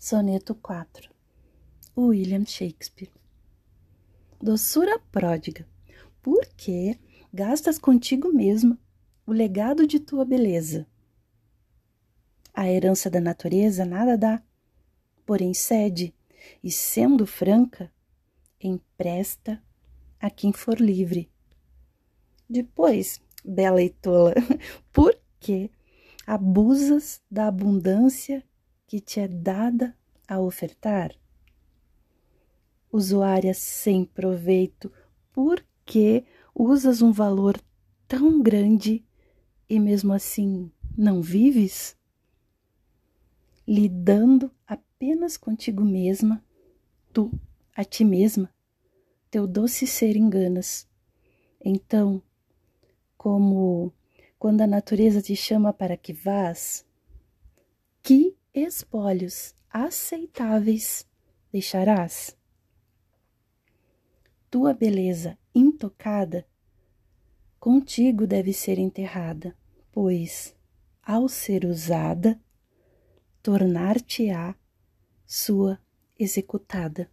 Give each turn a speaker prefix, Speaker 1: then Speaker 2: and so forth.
Speaker 1: Soneto 4 William Shakespeare Doçura pródiga, por que gastas contigo mesma o legado de tua beleza? A herança da natureza nada dá, porém cede, e sendo franca, empresta a quem for livre. Depois, bela e tola, por que abusas da abundância que te é dada a ofertar? Usuária sem proveito, por que usas um valor tão grande e mesmo assim não vives? Lidando apenas contigo mesma, tu, a ti mesma, teu doce ser enganas. Então, como quando a natureza te chama para que vás, que espólios aceitáveis deixarás? Tua beleza intocada contigo deve ser enterrada, pois, ao ser usada, tornar-te-á sua executada.